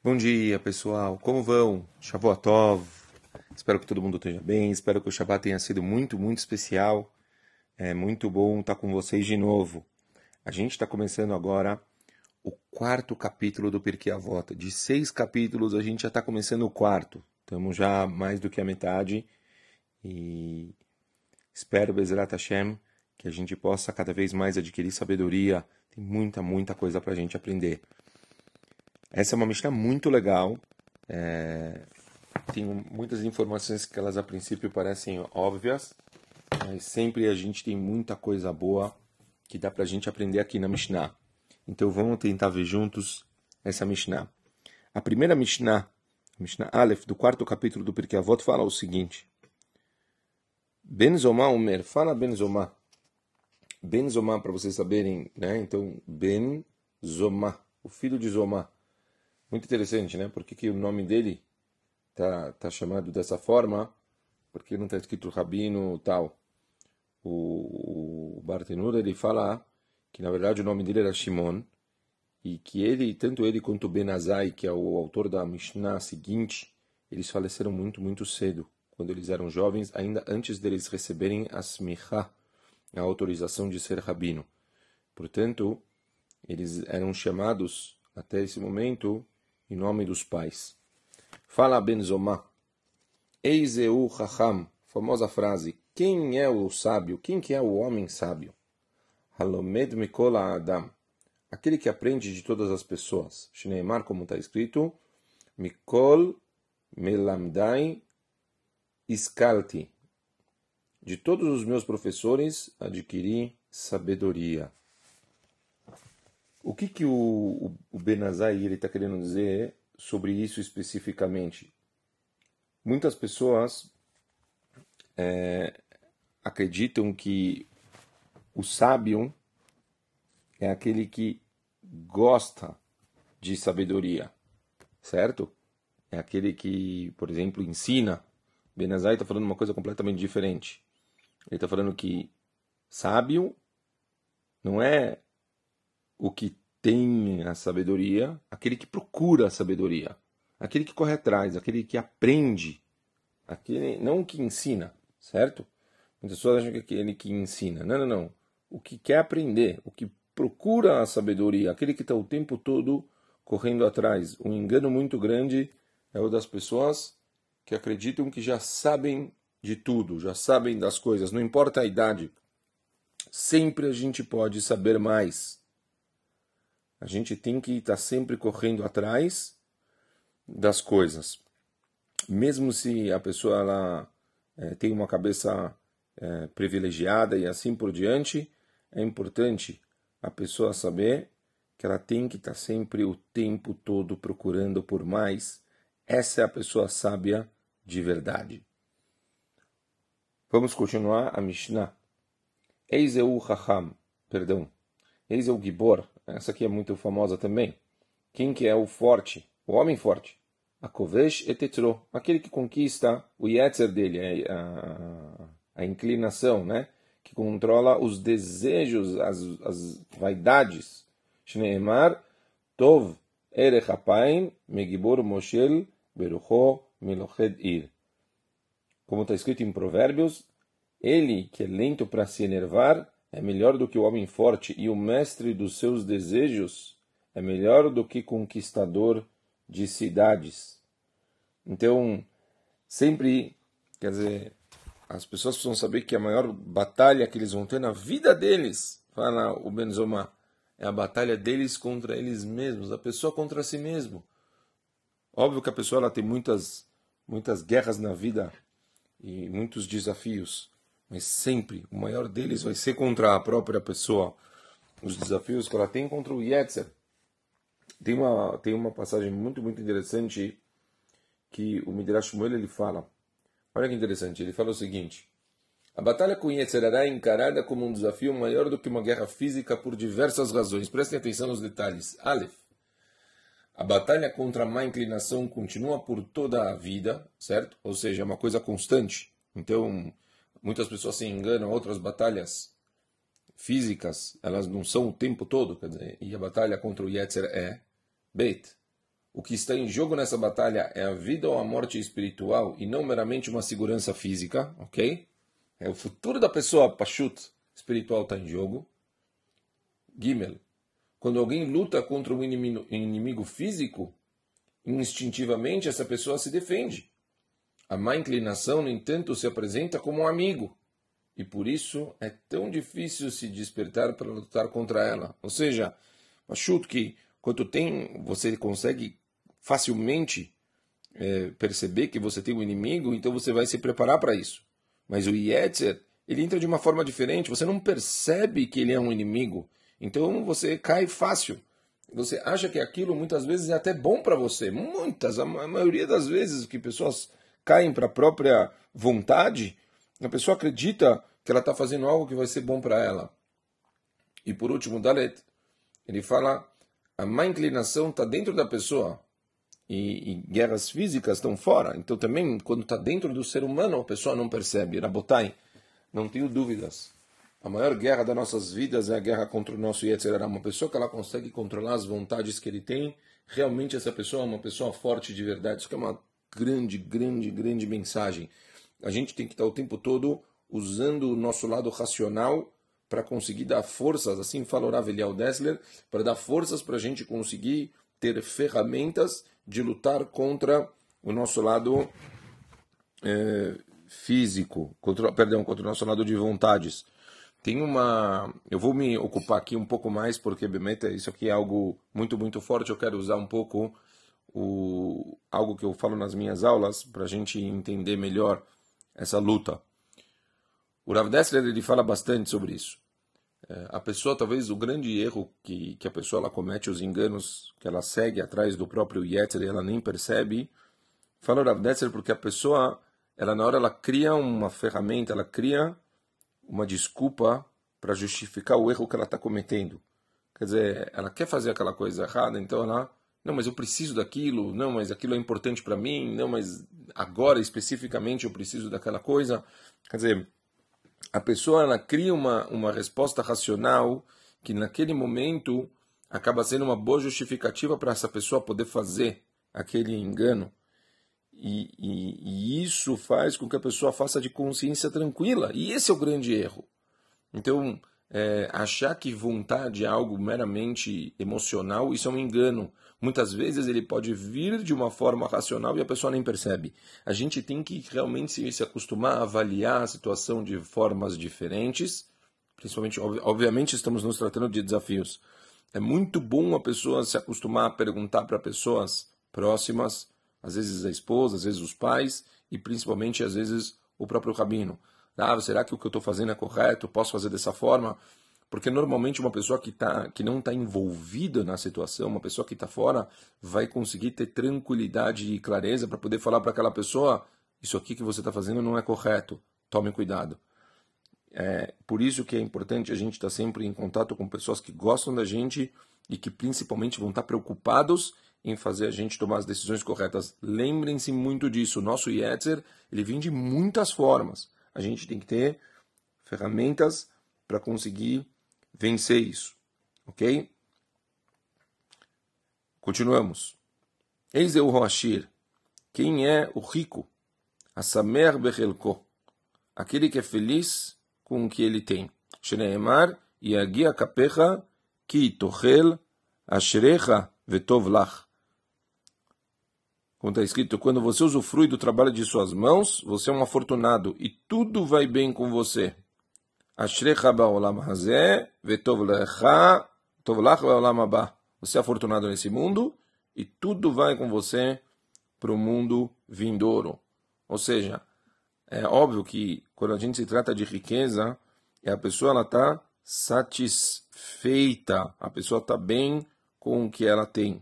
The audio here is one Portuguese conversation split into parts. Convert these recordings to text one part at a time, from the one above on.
Bom dia, pessoal. Como vão? Shavuot Espero que todo mundo esteja bem. Espero que o Shabbat tenha sido muito, muito especial. É muito bom estar com vocês de novo. A gente está começando agora o quarto capítulo do Pirkei Avot. De seis capítulos, a gente já está começando o quarto. Estamos já mais do que a metade. E espero, Bezerrat Hashem, que a gente possa cada vez mais adquirir sabedoria. Tem muita, muita coisa para a gente aprender. Essa é uma Mishnah muito legal. É... Tem muitas informações que elas a princípio parecem óbvias, mas sempre a gente tem muita coisa boa que dá para a gente aprender aqui na Mishnah. Então vamos tentar ver juntos essa Mishnah. A primeira Mishnah, Mishnah Aleph, do quarto capítulo do Pirkei Avot, fala o seguinte. Ben Zomá Omer, fala Ben Zomá. Ben Zomá, para vocês saberem, né? Então, Ben Zomá, o filho de Zomá. Muito interessante, né? Por que, que o nome dele tá, tá chamado dessa forma? Porque não está escrito Rabino tal. O, o Bartenur, ele fala que na verdade o nome dele era Shimon e que ele, tanto ele quanto Benazai, que é o autor da Mishnah seguinte, eles faleceram muito, muito cedo, quando eles eram jovens, ainda antes deles receberem a smicha, a autorização de ser rabino. Portanto, eles eram chamados até esse momento em nome dos pais. Fala Benzomá. Eiseu Chacham, famosa frase. Quem é o sábio? Quem que é o homem sábio? Halomed Mikola Adam. Aquele que aprende de todas as pessoas. Shneimar, como está escrito, Mikol Melamdai Iskalti. De todos os meus professores adquiri sabedoria. O que, que o, o Benazai está querendo dizer sobre isso especificamente? Muitas pessoas é, acreditam que o sábio é aquele que gosta de sabedoria, certo? É aquele que, por exemplo, ensina. Benazai está falando uma coisa completamente diferente. Ele está falando que sábio não é o que tem a sabedoria, aquele que procura a sabedoria, aquele que corre atrás, aquele que aprende, aquele não o que ensina, certo? Muitas pessoas acham que é aquele que ensina. Não, não, não. O que quer aprender, o que procura a sabedoria, aquele que está o tempo todo correndo atrás. Um engano muito grande é o das pessoas que acreditam que já sabem de tudo, já sabem das coisas, não importa a idade. Sempre a gente pode saber mais. A gente tem que estar tá sempre correndo atrás das coisas. Mesmo se a pessoa ela, é, tem uma cabeça é, privilegiada e assim por diante, é importante a pessoa saber que ela tem que estar tá sempre o tempo todo procurando por mais. Essa é a pessoa sábia de verdade. Vamos continuar a Mishnah. Eis o Chacham, perdão. Eis o Gibor, essa aqui é muito famosa também. Quem que é o forte? O homem forte. A Kovesh etetro, aquele que conquista o yetzer dele, a, a, a, inclinação, né? Que controla os desejos, as, as vaidades. Shneemar tov erech apaim megibor moshel berucho miloched ir. Como está escrito em Provérbios, ele que é lento para se enervar é melhor do que o homem forte e o mestre dos seus desejos é melhor do que conquistador de cidades. Então, sempre, quer dizer, as pessoas precisam saber que a maior batalha que eles vão ter na vida deles, fala o Benzoma, é a batalha deles contra eles mesmos, a pessoa contra si mesmo. Óbvio que a pessoa ela tem muitas, muitas guerras na vida e muitos desafios mas sempre o maior deles vai ser contra a própria pessoa. Os desafios que ela tem contra o Yetzer. Tem uma, tem uma passagem muito, muito interessante que o Midrash Shmuel ele fala. Olha que interessante, ele fala o seguinte. A batalha com Yetzerará é encarada como um desafio maior do que uma guerra física por diversas razões. Prestem atenção nos detalhes. Aleph. A batalha contra a má inclinação continua por toda a vida, certo? Ou seja, é uma coisa constante. Então, Muitas pessoas se enganam, outras batalhas físicas, elas não são o tempo todo, quer dizer, e a batalha contra o Yetzer é Beit. o que está em jogo nessa batalha é a vida ou a morte espiritual e não meramente uma segurança física, ok? É o futuro da pessoa, pachut, espiritual está em jogo. Gimel. Quando alguém luta contra um inimigo, inimigo físico, instintivamente essa pessoa se defende. A má inclinação, no entanto, se apresenta como um amigo. E por isso é tão difícil se despertar para lutar contra ela. Ou seja, achuto que quando tem, você consegue facilmente é, perceber que você tem um inimigo, então você vai se preparar para isso. Mas o Yetzer, ele entra de uma forma diferente. Você não percebe que ele é um inimigo. Então você cai fácil. Você acha que aquilo muitas vezes é até bom para você. Muitas, a maioria das vezes que pessoas caem para a própria vontade, a pessoa acredita que ela está fazendo algo que vai ser bom para ela. E por último, Dalet, ele fala: a má inclinação está dentro da pessoa e, e, guerras físicas estão fora. Então também, quando está dentro do ser humano, a pessoa não percebe. Rabotai, não tenho dúvidas. A maior guerra das nossas vidas é a guerra contra o nosso Yetzirah. Uma pessoa que ela consegue controlar as vontades que ele tem, realmente essa pessoa é uma pessoa forte de verdade. Isso é uma grande, grande, grande mensagem. A gente tem que estar o tempo todo usando o nosso lado racional para conseguir dar forças, assim fala o Rav Eliel Dessler, para dar forças para a gente conseguir ter ferramentas de lutar contra o nosso lado é, físico, contra, perdão, contra o nosso lado de vontades. Tem uma. Eu vou me ocupar aqui um pouco mais, porque Bemeta, isso aqui é algo muito, muito forte. Eu quero usar um pouco o, algo que eu falo nas minhas aulas para a gente entender melhor essa luta. O Rav Dessler ele fala bastante sobre isso. É, a pessoa, talvez o grande erro que, que a pessoa ela comete, os enganos que ela segue atrás do próprio Yetzer e ela nem percebe, fala o Rav Dessler porque a pessoa, ela na hora ela cria uma ferramenta, ela cria uma desculpa para justificar o erro que ela está cometendo. Quer dizer, ela quer fazer aquela coisa errada, então ela, não, mas eu preciso daquilo, não, mas aquilo é importante para mim, não, mas agora especificamente eu preciso daquela coisa. Quer dizer, a pessoa ela cria uma, uma resposta racional que naquele momento acaba sendo uma boa justificativa para essa pessoa poder fazer aquele engano. E, e, e, isso faz com que a pessoa faça de consciência tranquila. E esse é o grande erro. Então, é, achar que vontade é algo meramente emocional, isso é um engano. Muitas vezes ele pode vir de uma forma racional e a pessoa nem percebe. A gente tem que realmente se, acostumar a avaliar a situação de formas diferentes. Principalmente, obviamente, estamos nos tratando de desafios. É muito bom a pessoa se acostumar a perguntar para pessoas próximas às vezes a esposa, às vezes os pais e principalmente às vezes o próprio rabino. Ah, será que o que eu estou fazendo é correto? Posso fazer dessa forma? Porque normalmente uma pessoa que, tá, que não está envolvida na situação, uma pessoa que está fora, vai conseguir ter tranquilidade e clareza para poder falar para aquela pessoa: isso aqui que você está fazendo não é correto, tome cuidado. É, por isso que é importante a gente estar tá sempre em contato com pessoas que gostam da gente e que principalmente vão estar tá preocupados em fazer a gente tomar as decisões corretas. Lembrem-se muito disso. O nosso Yetzer, ele vem de muitas formas. A gente tem que ter ferramentas para conseguir vencer isso. Ok? Continuamos. Eis o Roashir. Quem é o rico? A Samer Bechelko. Aquele que é feliz com o que ele tem. Shneemar, Yagia Kapecha, Ki Tochel, Ashrecha Vetov Lach. Como está escrito, quando você usufrui do trabalho de suas mãos, você é um afortunado e tudo vai bem com você. Você é afortunado nesse mundo e tudo vai com você para o mundo vindouro. Ou seja, é óbvio que quando a gente se trata de riqueza, a pessoa está satisfeita, a pessoa está bem com o que ela tem.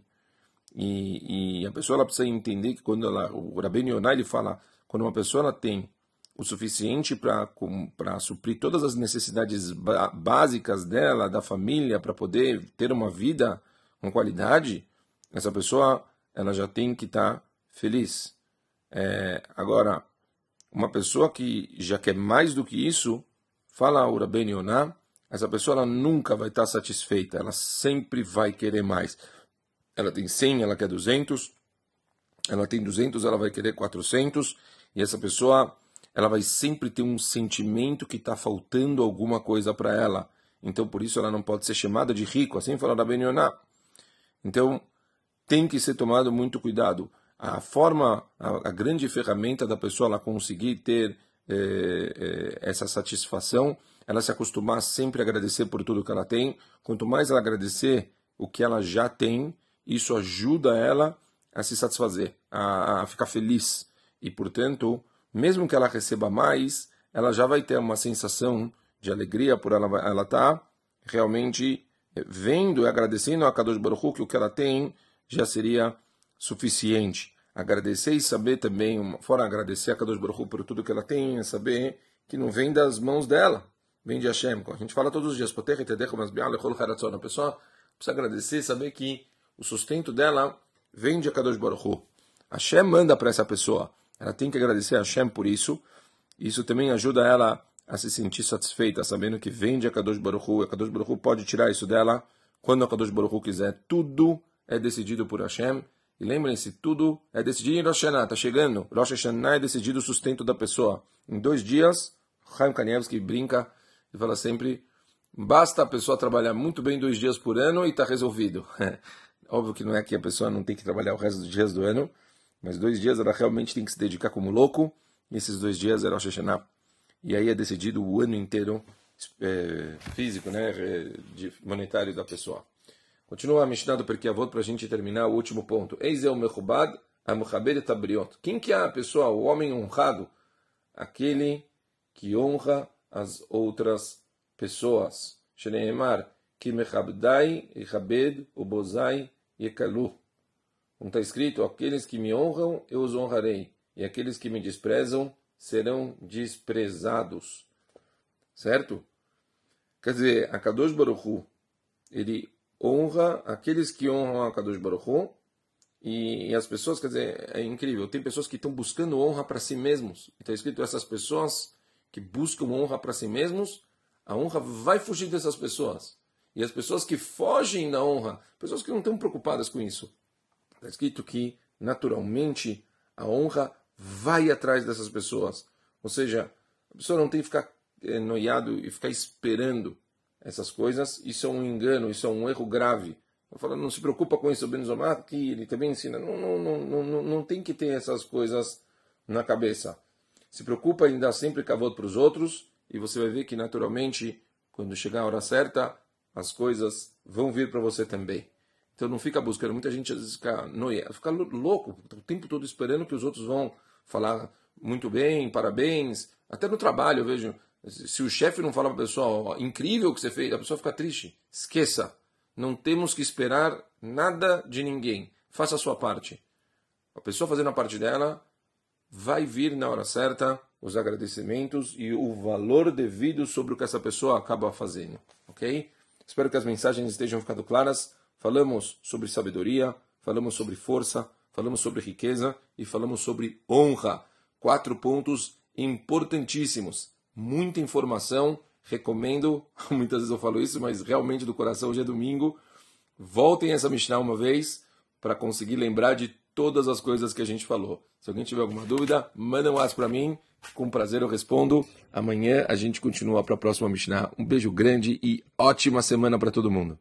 E, e, a pessoa precisa entender que quando ela, o Rabbeinu Yonah ele fala, quando uma pessoa tem o suficiente para suprir todas as necessidades básicas dela, da família, para poder ter uma vida com qualidade, essa pessoa ela já tem que estar tá feliz. É, agora, uma pessoa que já quer mais do que isso, fala Rabbeinu Yonah, essa pessoa ela nunca vai estar tá satisfeita, ela sempre vai querer mais. ela tem 100, ela quer 200, ela tem 200, ela vai querer 400, e essa pessoa, ela vai sempre ter um sentimento que está faltando alguma coisa para ela. Então, por isso, ela não pode ser chamada de rico, assim fala Ben Yonah. Então, tem que ser tomado muito cuidado. A forma, a, a grande ferramenta da pessoa ela conseguir ter eh, eh, essa satisfação, ela se acostumar sempre a agradecer por tudo que ela tem. Quanto mais ela agradecer o que ela já tem, isso ajuda ela a se satisfazer, a, a ficar feliz. E, portanto, mesmo que ela receba mais, ela já vai ter uma sensação de alegria por ela ela tá realmente vendo e agradecendo a Kadosh Baruch Hu que o que ela tem já seria suficiente. Agradecer e saber também, fora agradecer a Kadosh Baruch Hu por tudo que ela tem, é saber que não vem das mãos dela, vem de Hashem. A gente fala todos os dias, a pessoa precisa agradecer e saber que o sustento dela vem de Kadosh Baruch Hu. Hashem manda para essa pessoa. Ela tem que agradecer a Hashem por isso. Isso também ajuda ela a se sentir satisfeita, sabendo que vem de Kadosh Baruch Hu. A Kadosh Baruch Hu pode tirar isso dela quando a Kadosh Baruch Hu quiser. Tudo é decidido por Hashem. E lembrem-se, tudo é decidido em Rosh Hashanah. Está chegando. Rosh Hashanah é decidido o sustento da pessoa. Em dois dias, Chaim Kanievski brinca e fala sempre Basta a pessoa trabalhar muito bem dois dias por ano e está resolvido. Óbvio que não é que a pessoa não tem que trabalhar o resto dos dias do ano, mas dois dias ela realmente tem que se dedicar como louco, e esses dois dias era o Hashanah. E aí é decidido o ano inteiro é, físico, né, monetário da pessoa. Continua a Mishnah do Perkei Avot para a gente terminar o último ponto. Eis é o Mechubad Amuchabed Tabriot. Quem que é a pessoa, o homem honrado? Aquele que honra as outras pessoas. Shneemar, que mechabdai, echabed, ubozai, yekalu. Como está escrito, aqueles que me honram, eu os honrarei, e aqueles que me desprezam serão desprezados. Certo? Quer dizer, a Kadosh Baruchu, ele honra aqueles que honram a Kadosh Baruchu, e, e, as pessoas, quer dizer, é incrível, tem pessoas que estão buscando honra para si mesmos. Está escrito, essas pessoas que buscam honra para si mesmos, a honra vai fugir dessas pessoas. E as pessoas que fogem da honra, pessoas que não estão preocupadas com isso. Está escrito que, naturalmente, a honra vai atrás dessas pessoas. Ou seja, a pessoa não tem que ficar é, noiado e ficar esperando essas coisas. Isso é um engano, isso é um erro grave. Eu falo, não se preocupa com isso, o Benzomat, que ele também ensina. Não, não, não, não, não tem que ter essas coisas na cabeça. Se preocupa em dar sempre cavoto para os outros e você vai ver que naturalmente, quando chegar a hora certa, as coisas vão vir para você também. Então não fica buscando. Muita gente às vezes fica, noia, fica louco, o tempo todo esperando que os outros vão falar muito bem, parabéns. Até no trabalho eu vejo, se o chefe não fala para a pessoa, incrível o que você fez, a pessoa fica triste. Esqueça. Não temos que esperar nada de ninguém. Faça a sua parte. A pessoa fazendo a parte dela vai vir na hora certa os agradecimentos e o valor devido sobre o que essa pessoa acaba fazendo, ok? Espero que as mensagens estejam ficando claras. Falamos sobre sabedoria, falamos sobre força, falamos sobre riqueza e falamos sobre honra. Quatro pontos importantíssimos. Muita informação. Recomendo, muitas vezes eu falo isso, mas realmente do coração hoje é domingo. Voltem essa Mishnah uma vez para conseguir lembrar de todas as coisas que a gente falou. Se alguém tiver alguma dúvida, manda um WhatsApp para mim com prazer eu respondo. Amanhã a gente continua para a próxima Mishnah. Um beijo grande e ótima semana para todo mundo.